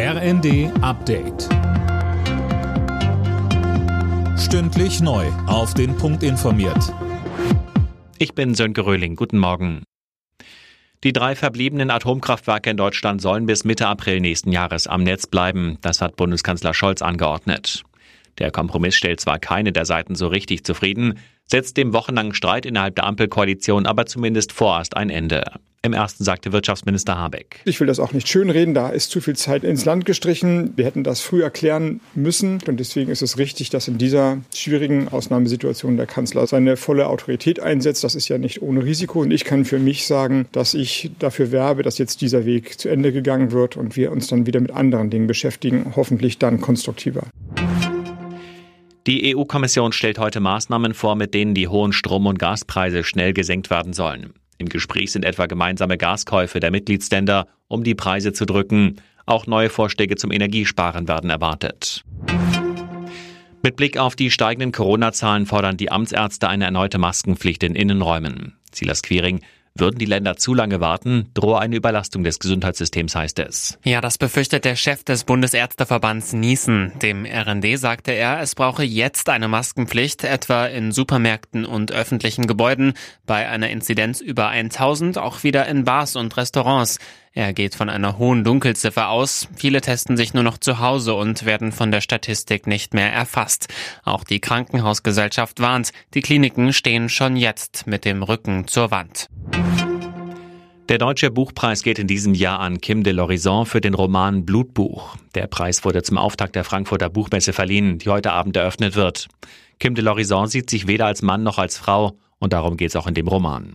RND Update. Stündlich neu. Auf den Punkt informiert. Ich bin Sönke Röhling. Guten Morgen. Die drei verbliebenen Atomkraftwerke in Deutschland sollen bis Mitte April nächsten Jahres am Netz bleiben. Das hat Bundeskanzler Scholz angeordnet. Der Kompromiss stellt zwar keine der Seiten so richtig zufrieden, setzt dem wochenlangen Streit innerhalb der Ampelkoalition aber zumindest vorerst ein Ende. Im ersten sagte Wirtschaftsminister Habeck. Ich will das auch nicht schönreden, da ist zu viel Zeit ins Land gestrichen. Wir hätten das früher klären müssen und deswegen ist es richtig, dass in dieser schwierigen Ausnahmesituation der Kanzler seine volle Autorität einsetzt. Das ist ja nicht ohne Risiko und ich kann für mich sagen, dass ich dafür werbe, dass jetzt dieser Weg zu Ende gegangen wird und wir uns dann wieder mit anderen Dingen beschäftigen, hoffentlich dann konstruktiver. Die EU-Kommission stellt heute Maßnahmen vor, mit denen die hohen Strom- und Gaspreise schnell gesenkt werden sollen. Im Gespräch sind etwa gemeinsame Gaskäufe der Mitgliedsländer, um die Preise zu drücken. Auch neue Vorschläge zum Energiesparen werden erwartet. Mit Blick auf die steigenden Corona-Zahlen fordern die Amtsärzte eine erneute Maskenpflicht in Innenräumen. Silas Quiring, würden die Länder zu lange warten, drohe eine Überlastung des Gesundheitssystems, heißt es. Ja, das befürchtet der Chef des Bundesärzteverbands Niesen. Dem RND sagte er, es brauche jetzt eine Maskenpflicht, etwa in Supermärkten und öffentlichen Gebäuden, bei einer Inzidenz über 1000 auch wieder in Bars und Restaurants. Er geht von einer hohen Dunkelziffer aus. Viele testen sich nur noch zu Hause und werden von der Statistik nicht mehr erfasst. Auch die Krankenhausgesellschaft warnt, die Kliniken stehen schon jetzt mit dem Rücken zur Wand. Der Deutsche Buchpreis geht in diesem Jahr an Kim de l'Horizon für den Roman Blutbuch. Der Preis wurde zum Auftakt der Frankfurter Buchmesse verliehen, die heute Abend eröffnet wird. Kim de l'Horizon sieht sich weder als Mann noch als Frau und darum geht es auch in dem Roman.